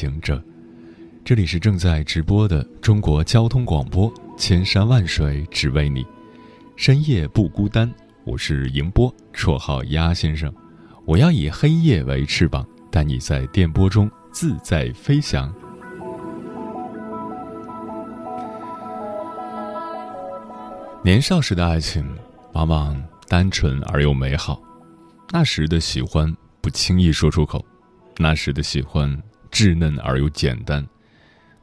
行者，这里是正在直播的中国交通广播，千山万水只为你，深夜不孤单。我是迎波，绰号鸭先生。我要以黑夜为翅膀，带你在电波中自在飞翔。年少时的爱情往往单纯而又美好，那时的喜欢不轻易说出口。那时的喜欢稚嫩而又简单，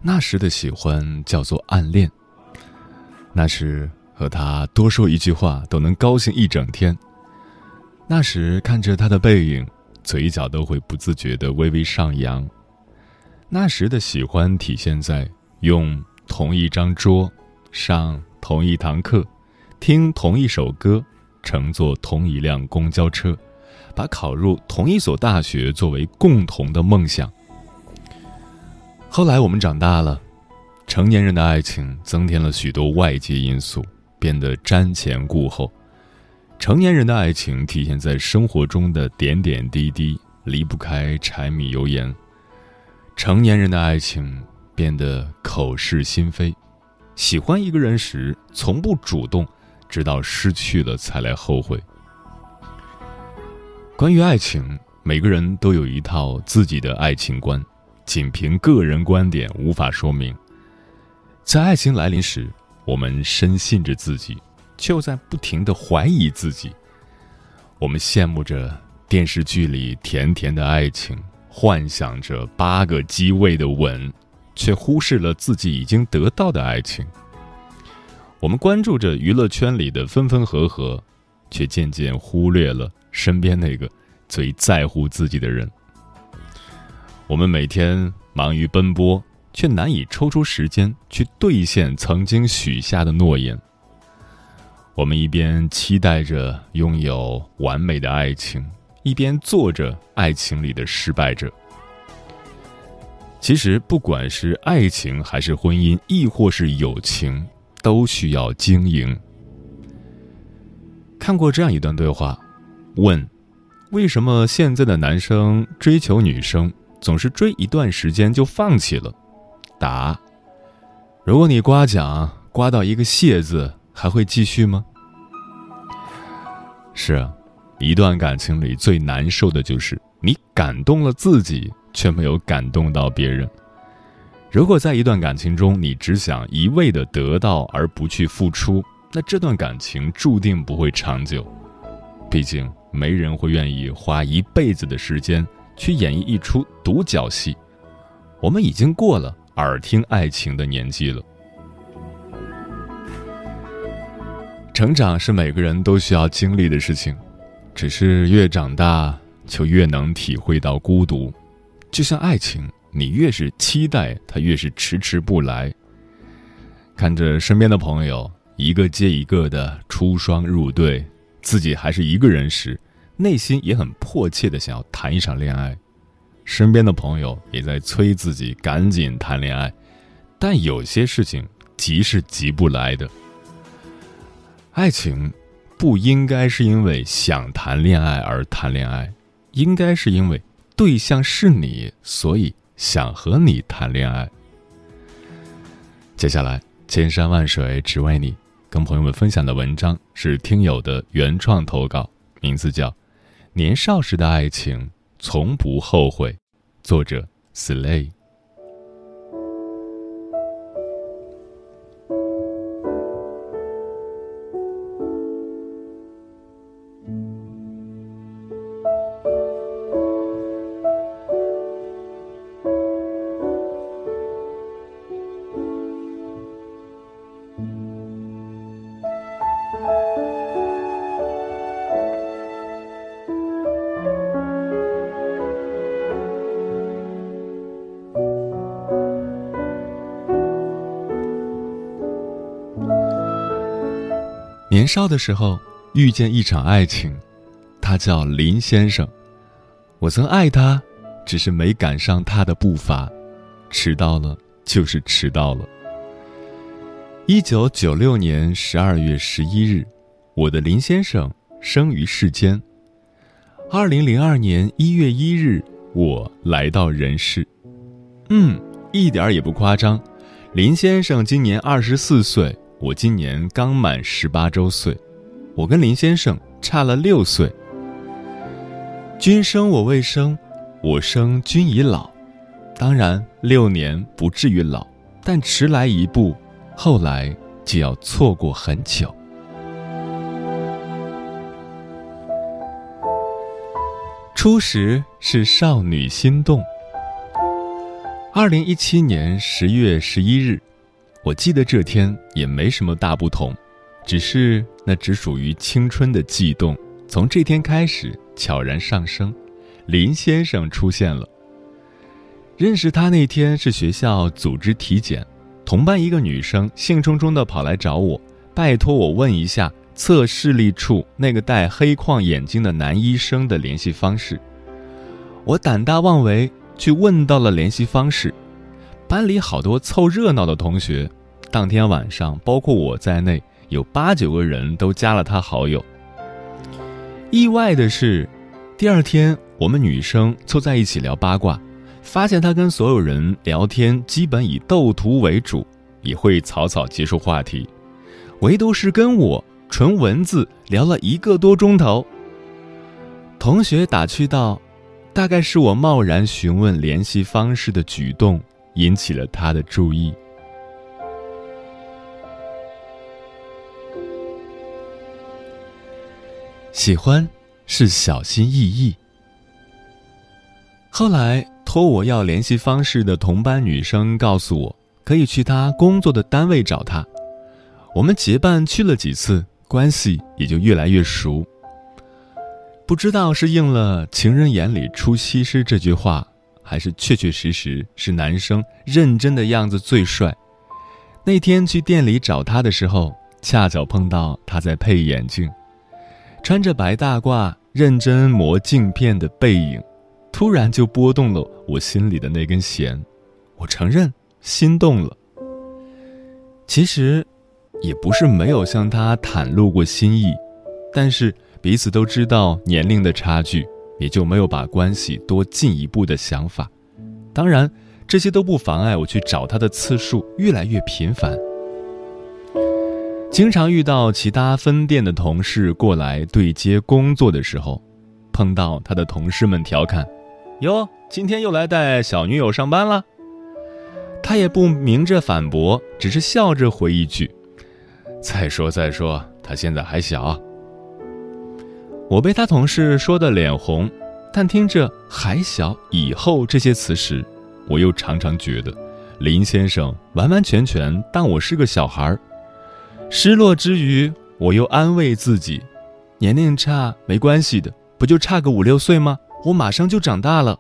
那时的喜欢叫做暗恋。那时和他多说一句话都能高兴一整天。那时看着他的背影，嘴角都会不自觉的微微上扬。那时的喜欢体现在用同一张桌，上同一堂课，听同一首歌，乘坐同一辆公交车。把考入同一所大学作为共同的梦想。后来我们长大了，成年人的爱情增添了许多外界因素，变得瞻前顾后。成年人的爱情体现在生活中的点点滴滴，离不开柴米油盐。成年人的爱情变得口是心非，喜欢一个人时从不主动，直到失去了才来后悔。关于爱情，每个人都有一套自己的爱情观，仅凭个人观点无法说明。在爱情来临时，我们深信着自己，却又在不停的怀疑自己。我们羡慕着电视剧里甜甜的爱情，幻想着八个机位的吻，却忽视了自己已经得到的爱情。我们关注着娱乐圈里的分分合合，却渐渐忽略了。身边那个最在乎自己的人，我们每天忙于奔波，却难以抽出时间去兑现曾经许下的诺言。我们一边期待着拥有完美的爱情，一边做着爱情里的失败者。其实，不管是爱情还是婚姻，亦或是友情，都需要经营。看过这样一段对话。问：为什么现在的男生追求女生总是追一段时间就放弃了？答：如果你刮奖刮到一个谢字，还会继续吗？是啊，一段感情里最难受的就是你感动了自己，却没有感动到别人。如果在一段感情中，你只想一味的得到而不去付出，那这段感情注定不会长久。毕竟。没人会愿意花一辈子的时间去演绎一出独角戏。我们已经过了耳听爱情的年纪了。成长是每个人都需要经历的事情，只是越长大就越能体会到孤独。就像爱情，你越是期待，它越是迟迟不来。看着身边的朋友一个接一个的出双入对。自己还是一个人时，内心也很迫切的想要谈一场恋爱，身边的朋友也在催自己赶紧谈恋爱，但有些事情急是急不来的。爱情不应该是因为想谈恋爱而谈恋爱，应该是因为对象是你，所以想和你谈恋爱。接下来，千山万水只为你。跟朋友们分享的文章是听友的原创投稿，名字叫《年少时的爱情从不后悔》，作者 Slay。少的时候遇见一场爱情，他叫林先生。我曾爱他，只是没赶上他的步伐，迟到了就是迟到了。一九九六年十二月十一日，我的林先生生于世间。二零零二年一月一日，我来到人世。嗯，一点也不夸张。林先生今年二十四岁，我今年刚满十八周岁，我跟林先生差了六岁。君生我未生，我生君已老。当然，六年不至于老，但迟来一步，后来就要错过很久。初时是少女心动。二零一七年十月十一日，我记得这天也没什么大不同，只是那只属于青春的悸动。从这天开始悄然上升，林先生出现了。认识他那天是学校组织体检，同班一个女生兴冲冲的跑来找我，拜托我问一下测视力处那个戴黑框眼镜的男医生的联系方式。我胆大妄为，去问到了联系方式。班里好多凑热闹的同学，当天晚上包括我在内，有八九个人都加了他好友。意外的是，第二天我们女生凑在一起聊八卦，发现他跟所有人聊天基本以斗图为主，也会草草结束话题，唯独是跟我纯文字聊了一个多钟头。同学打趣道：“大概是我贸然询问联系方式的举动引起了他的注意。”喜欢是小心翼翼。后来托我要联系方式的同班女生告诉我，可以去她工作的单位找她。我们结伴去了几次，关系也就越来越熟。不知道是应了“情人眼里出西施”这句话，还是确确实实是男生认真的样子最帅。那天去店里找他的时候，恰巧碰到他在配眼镜。穿着白大褂、认真磨镜片的背影，突然就拨动了我心里的那根弦。我承认心动了。其实，也不是没有向他袒露过心意，但是彼此都知道年龄的差距，也就没有把关系多进一步的想法。当然，这些都不妨碍我去找他的次数越来越频繁。经常遇到其他分店的同事过来对接工作的时候，碰到他的同事们调侃：“哟，今天又来带小女友上班了。”他也不明着反驳，只是笑着回一句：“再说再说，他现在还小。”我被他同事说的脸红，但听着“还小”“以后”这些词时，我又常常觉得，林先生完完全全当我是个小孩儿。失落之余，我又安慰自己：年龄差没关系的，不就差个五六岁吗？我马上就长大了。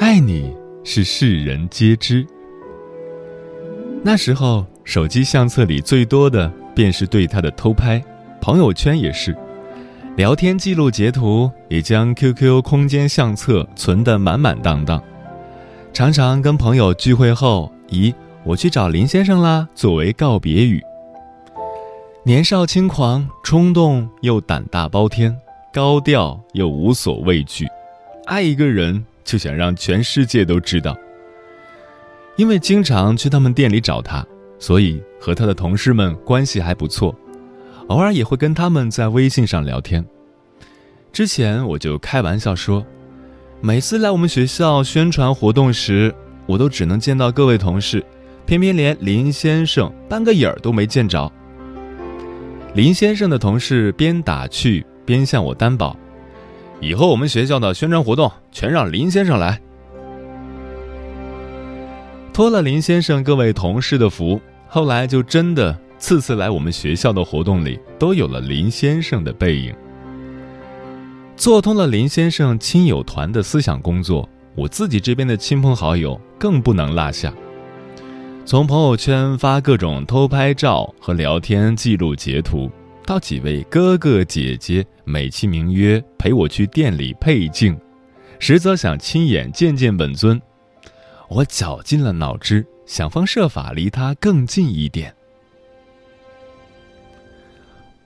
爱你是世人皆知。那时候，手机相册里最多的便是对他的偷拍，朋友圈也是。聊天记录截图也将 QQ 空间相册存得满满当当，常常跟朋友聚会后，以“我去找林先生啦”作为告别语。年少轻狂，冲动又胆大包天，高调又无所畏惧，爱一个人就想让全世界都知道。因为经常去他们店里找他，所以和他的同事们关系还不错。偶尔也会跟他们在微信上聊天。之前我就开玩笑说，每次来我们学校宣传活动时，我都只能见到各位同事，偏偏连林先生半个影儿都没见着。林先生的同事边打趣边向我担保，以后我们学校的宣传活动全让林先生来。托了林先生各位同事的福，后来就真的。次次来我们学校的活动里，都有了林先生的背影。做通了林先生亲友团的思想工作，我自己这边的亲朋好友更不能落下。从朋友圈发各种偷拍照和聊天记录截图，到几位哥哥姐姐美其名曰陪我去店里配镜，实则想亲眼见见本尊。我绞尽了脑汁，想方设法离他更近一点。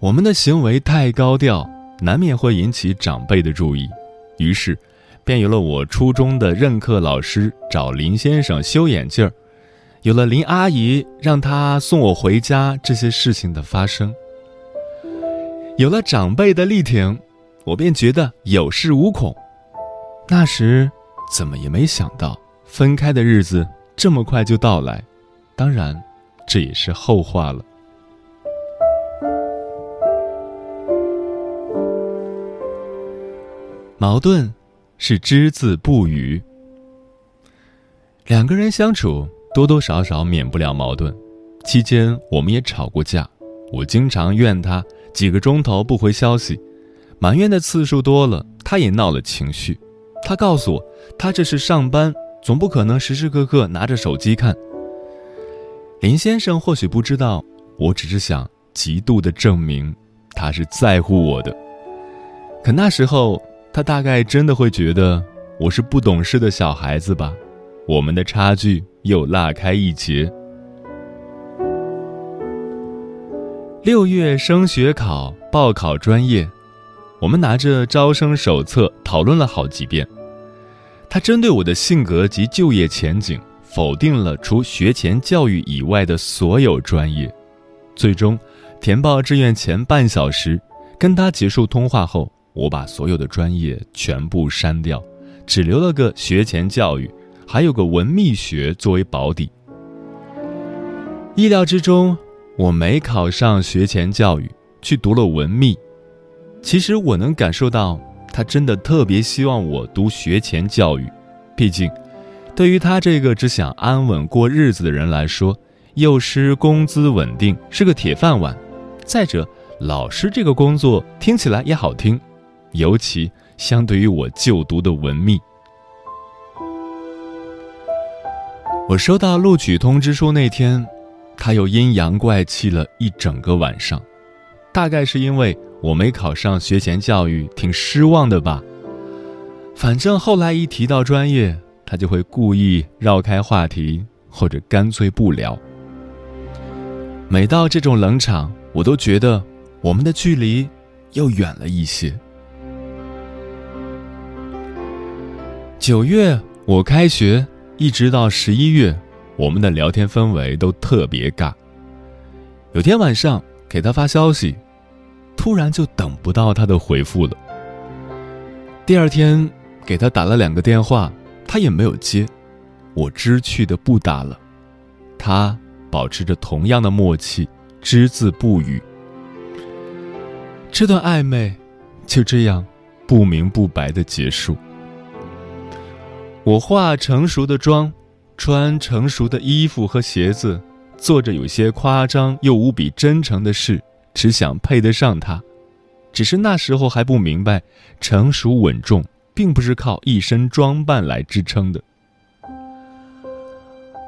我们的行为太高调，难免会引起长辈的注意，于是，便有了我初中的任课老师找林先生修眼镜儿。有了林阿姨让他送我回家这些事情的发生，有了长辈的力挺，我便觉得有恃无恐。那时怎么也没想到分开的日子这么快就到来，当然，这也是后话了。矛盾是只字不语，两个人相处。多多少少免不了矛盾，期间我们也吵过架。我经常怨他几个钟头不回消息，埋怨的次数多了，他也闹了情绪。他告诉我，他这是上班，总不可能时时刻刻拿着手机看。林先生或许不知道，我只是想极度的证明他是在乎我的。可那时候，他大概真的会觉得我是不懂事的小孩子吧。我们的差距又拉开一截。六月升学考报考专业，我们拿着招生手册讨论了好几遍。他针对我的性格及就业前景，否定了除学前教育以外的所有专业。最终，填报志愿前半小时，跟他结束通话后，我把所有的专业全部删掉，只留了个学前教育。还有个文秘学作为保底。意料之中，我没考上学前教育，去读了文秘。其实我能感受到，他真的特别希望我读学前教育。毕竟，对于他这个只想安稳过日子的人来说，幼师工资稳定是个铁饭碗。再者，老师这个工作听起来也好听，尤其相对于我就读的文秘。我收到录取通知书那天，他又阴阳怪气了一整个晚上，大概是因为我没考上学前教育，挺失望的吧。反正后来一提到专业，他就会故意绕开话题，或者干脆不聊。每到这种冷场，我都觉得我们的距离又远了一些。九月我开学。一直到十一月，我们的聊天氛围都特别尬。有天晚上给他发消息，突然就等不到他的回复了。第二天给他打了两个电话，他也没有接，我知趣的不打了。他保持着同样的默契，只字不语。这段暧昧就这样不明不白的结束。我化成熟的妆，穿成熟的衣服和鞋子，做着有些夸张又无比真诚的事，只想配得上他。只是那时候还不明白，成熟稳重并不是靠一身装扮来支撑的。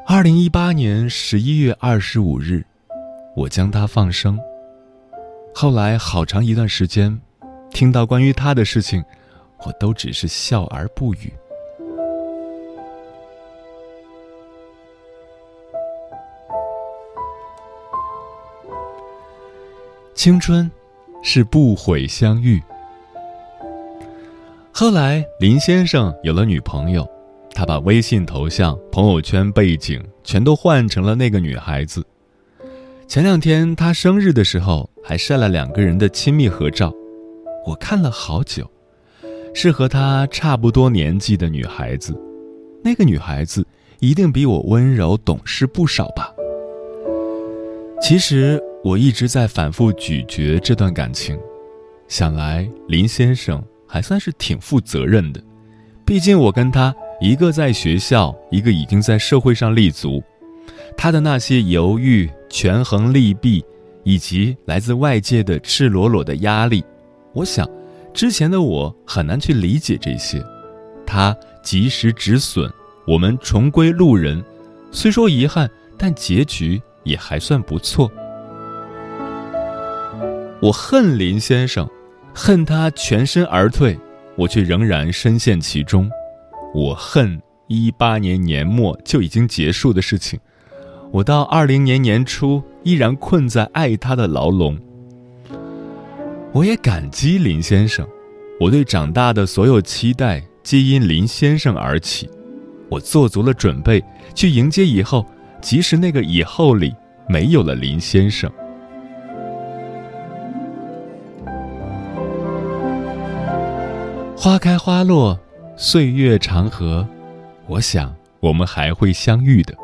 二零一八年十一月二十五日，我将他放生。后来好长一段时间，听到关于他的事情，我都只是笑而不语。青春，是不悔相遇。后来林先生有了女朋友，他把微信头像、朋友圈背景全都换成了那个女孩子。前两天他生日的时候，还晒了两个人的亲密合照，我看了好久，是和他差不多年纪的女孩子。那个女孩子一定比我温柔懂事不少吧？其实。我一直在反复咀嚼这段感情，想来林先生还算是挺负责任的，毕竟我跟他一个在学校，一个已经在社会上立足，他的那些犹豫、权衡利弊，以及来自外界的赤裸裸的压力，我想，之前的我很难去理解这些，他及时止损，我们重归路人。虽说遗憾，但结局也还算不错。我恨林先生，恨他全身而退，我却仍然深陷其中。我恨一八年年末就已经结束的事情，我到二零年年初依然困在爱他的牢笼。我也感激林先生，我对长大的所有期待皆因林先生而起。我做足了准备去迎接以后，即使那个以后里没有了林先生。花开花落，岁月长河，我想我们还会相遇的。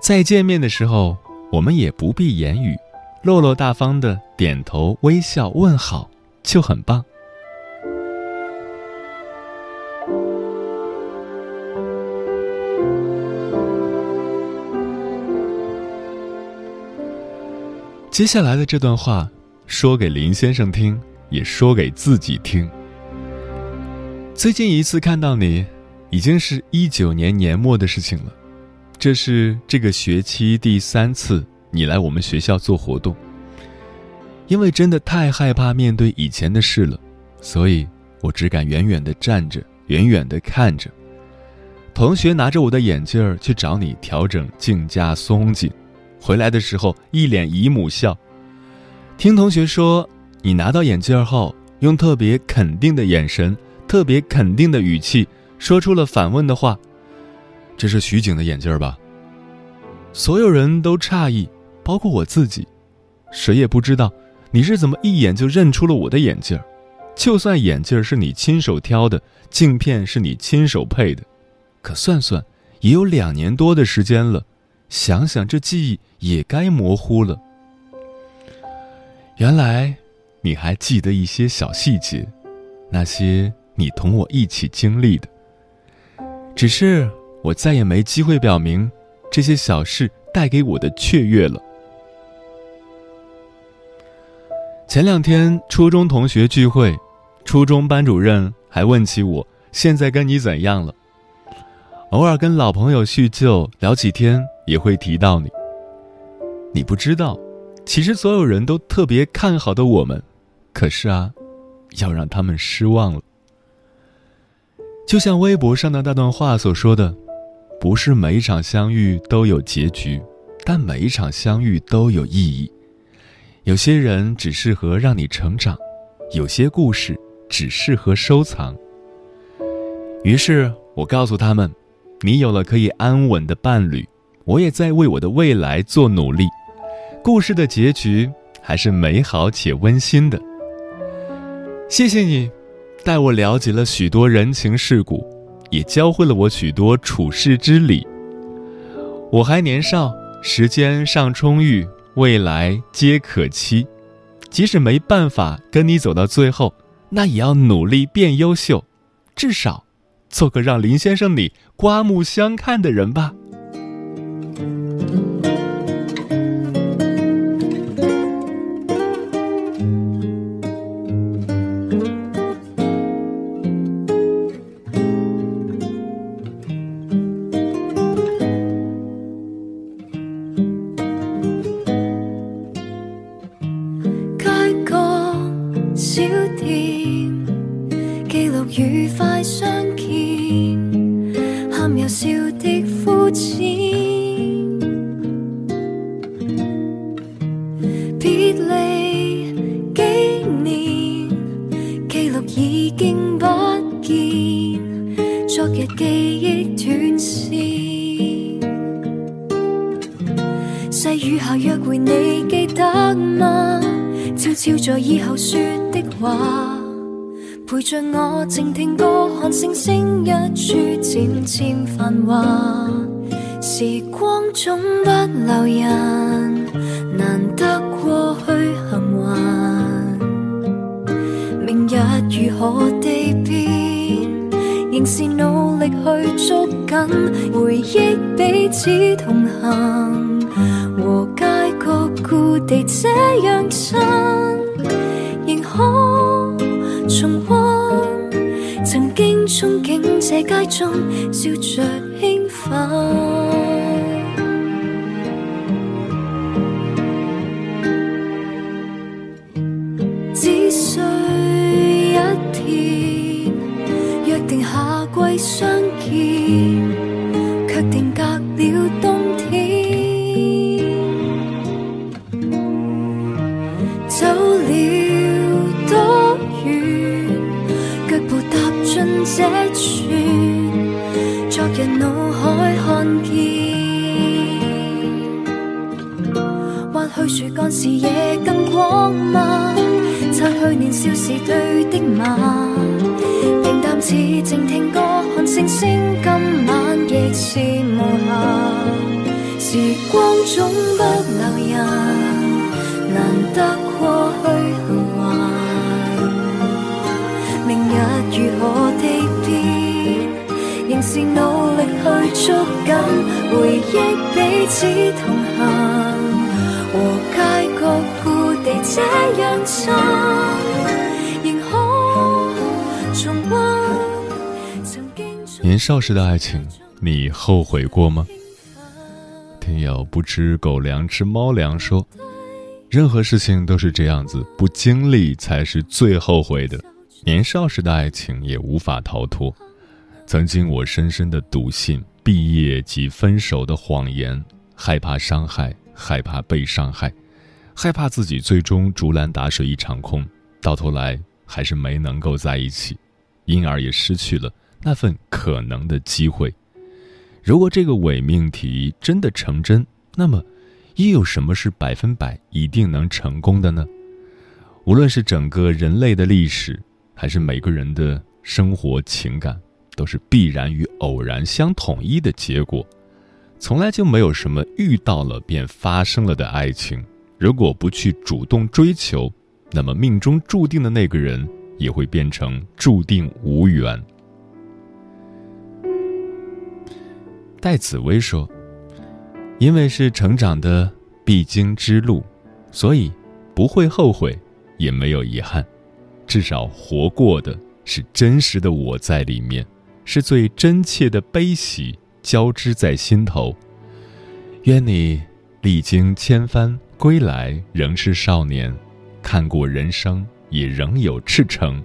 再见面的时候，我们也不必言语，落落大方的点头微笑问好，就很棒。接下来的这段话，说给林先生听，也说给自己听。最近一次看到你，已经是一九年年末的事情了。这是这个学期第三次你来我们学校做活动。因为真的太害怕面对以前的事了，所以我只敢远远的站着，远远的看着。同学拿着我的眼镜儿去找你调整镜架松紧，回来的时候一脸姨母笑。听同学说，你拿到眼镜后，用特别肯定的眼神。特别肯定的语气说出了反问的话：“这是徐景的眼镜吧？”所有人都诧异，包括我自己，谁也不知道你是怎么一眼就认出了我的眼镜就算眼镜是你亲手挑的，镜片是你亲手配的，可算算也有两年多的时间了，想想这记忆也该模糊了。原来你还记得一些小细节，那些。你同我一起经历的，只是我再也没机会表明这些小事带给我的雀跃了。前两天初中同学聚会，初中班主任还问起我现在跟你怎样了。偶尔跟老朋友叙旧聊几天，也会提到你。你不知道，其实所有人都特别看好的我们，可是啊，要让他们失望了。就像微博上的那段话所说的，不是每一场相遇都有结局，但每一场相遇都有意义。有些人只适合让你成长，有些故事只适合收藏。于是我告诉他们，你有了可以安稳的伴侣，我也在为我的未来做努力。故事的结局还是美好且温馨的。谢谢你。带我了解了许多人情世故，也教会了我许多处世之理。我还年少，时间尚充裕，未来皆可期。即使没办法跟你走到最后，那也要努力变优秀，至少做个让林先生你刮目相看的人吧。说的话，陪着我静听歌，看星星一处渐渐繁华。时光总不留人，难得过去幸还。明日如何地变，仍是努力去捉紧回忆，彼此同行，和街角故地这样亲。可重温曾經憧憬這街中笑着興奮。只需一天，約定夏季相見，人脑海看見。或許樹幹視野更廣嗎？擦去年少時對的罵，平淡似靜聽歌，看星星，今晚亦是無暇。時光總不留人，難得過去幸還。明日如何去捉緊回憶，彼此同行。和街角故地這樣親，仍可重溫曾經。年少時的愛情，你後悔過嗎？聽友不吃狗糧吃貓糧說，任何事情都是這樣子，不經歷才是最後悔的。年少時的愛情也無法逃脫。曾经我深深的笃信毕业即分手的谎言，害怕伤害。害怕被伤害，害怕自己最终竹篮打水一场空，到头来还是没能够在一起，因而也失去了那份可能的机会。如果这个伪命题真的成真，那么又有什么是百分百一定能成功的呢？无论是整个人类的历史，还是每个人的生活情感，都是必然与偶然相统一的结果。从来就没有什么遇到了便发生了的爱情。如果不去主动追求，那么命中注定的那个人也会变成注定无缘。戴紫薇说：“因为是成长的必经之路，所以不会后悔，也没有遗憾。至少活过的是真实的我在里面，是最真切的悲喜。”交织在心头。愿你历经千帆归来仍是少年，看过人生也仍有赤诚。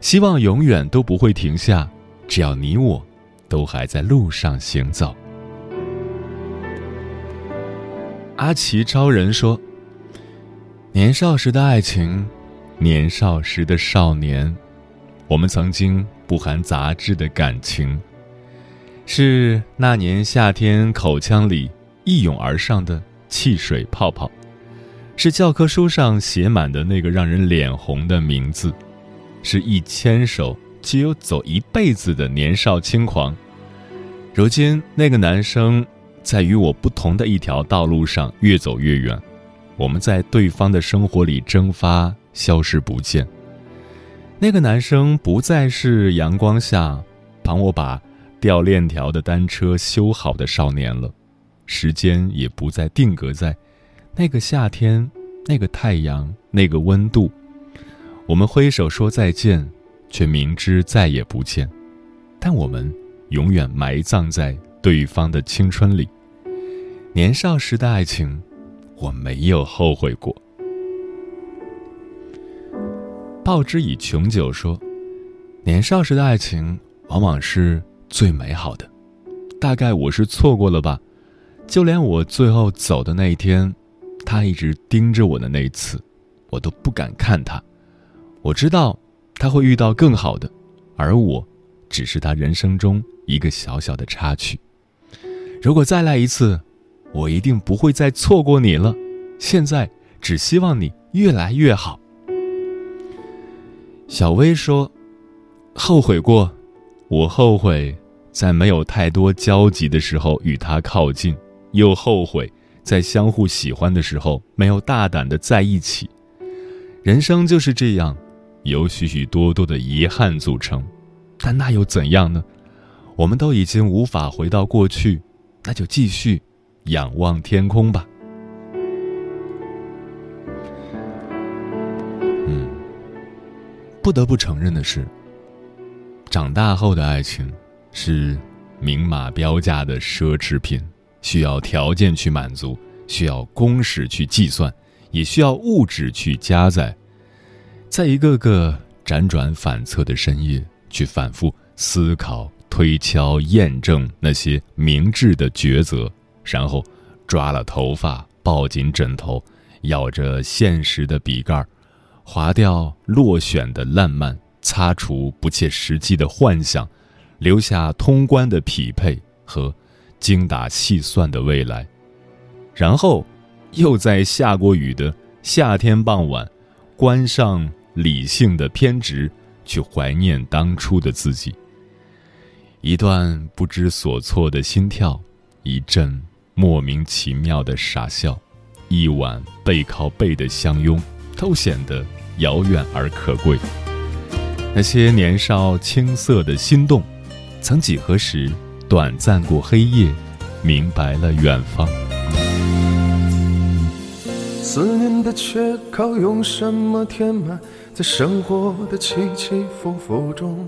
希望永远都不会停下，只要你我都还在路上行走。阿奇超人说：“年少时的爱情，年少时的少年，我们曾经不含杂质的感情。”是那年夏天口腔里一涌而上的汽水泡泡，是教科书上写满的那个让人脸红的名字，是一牽手就有走一辈子的年少轻狂。如今那个男生在与我不同的一条道路上越走越远，我们在对方的生活里蒸发，消失不见。那个男生不再是阳光下帮我把。掉链条的单车修好的少年了，时间也不再定格在那个夏天、那个太阳、那个温度。我们挥手说再见，却明知再也不见。但我们永远埋葬在对方的青春里。年少时的爱情，我没有后悔过。報之以琼酒说，年少时的爱情往往是。最美好的，大概我是错过了吧。就连我最后走的那一天，他一直盯着我的那一次，我都不敢看他。我知道他会遇到更好的，而我只是他人生中一个小小的插曲。如果再来一次，我一定不会再错过你了。现在只希望你越来越好。小薇说：“后悔过。”我后悔在没有太多交集的时候与他靠近，又后悔在相互喜欢的时候没有大胆的在一起。人生就是这样，由许许多多的遗憾组成，但那又怎样呢？我们都已经无法回到过去，那就继续仰望天空吧。不得不承认的是，长大后的爱情是明码标价的奢侈品，需要条件去满足，需要公式去计算，也需要物质去加载。在一个个辗转反侧的深夜，去反复思考、推敲、验证那些明智的抉择，然后抓了头发，抱紧枕头。咬着现实的笔盖儿，划掉落选的烂漫，擦除不切实际的幻想，留下通关的匹配和精打细算的未来。然后，又在下过雨的夏天傍晚，关上理性的偏执，去怀念当初的自己。一段不知所措的心跳，一阵莫名其妙的傻笑。一晚背靠背的相拥，都显得遥远而可贵。那些年少青涩的心动，曾几何时短暂过黑夜，明白了远方。思念的缺口用什么填满？在生活的起起伏伏中，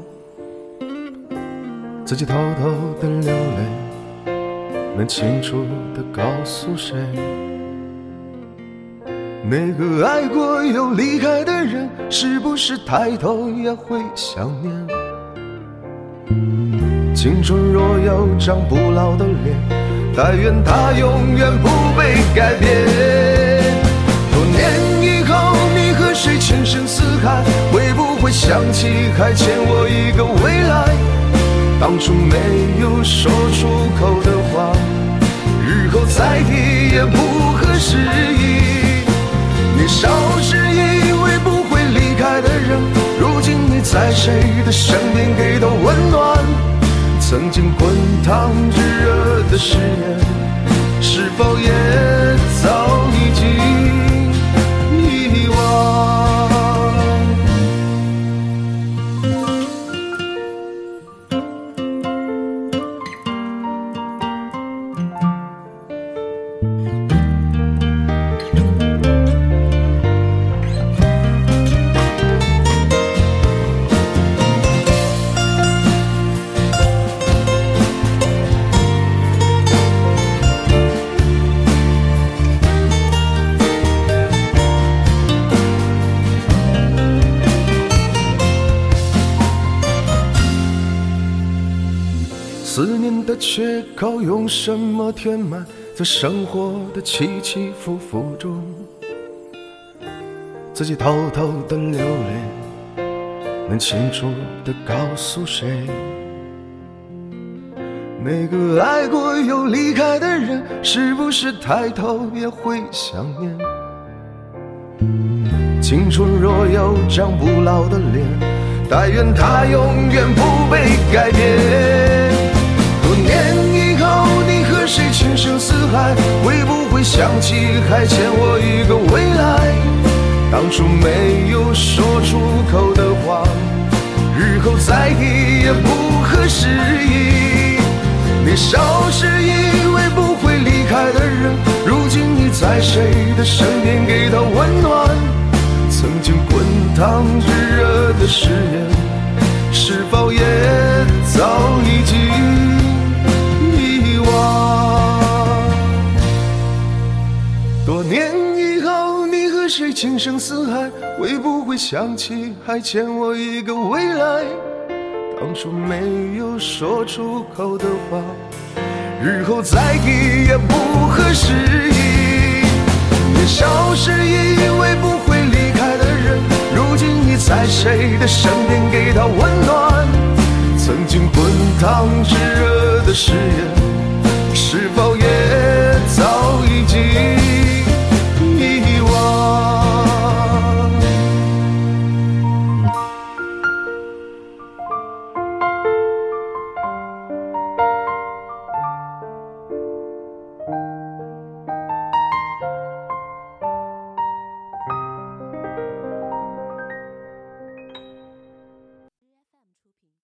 自己偷偷的流泪，能清楚的告诉谁？那个爱过又离开的人，是不是抬头也会想念？青春若有张不老的脸，但愿它永远不被改变。多年以后，你和谁情深似海？会不会想起还欠我一个未来？当初没有说出口的话，日后再提也不合时宜。年少时以为不会离开的人，如今你在谁的身边给的温暖？曾经滚烫炙热的誓言，什么填满？在生活的起起伏伏中，自己偷偷的流泪，能清楚的告诉谁？那个爱过又离开的人，是不是抬头也会想念？青春若有张不老的脸，但愿它永远不被改变。谁情深似海？会不会想起还欠我一个未来？当初没有说出口的话，日后再提也不合时宜。年少时以为不会离开的人，如今你在谁的身边给他温暖？曾经滚烫炙热的誓言，是否也早已经？谁情深似海，会不会想起还欠我一个未来？当初没有说出口的话，日后再提也不合时。年少时以为不会离开的人，如今已在谁的身边给他温暖？曾经滚烫炙热的誓言，是否也早已经。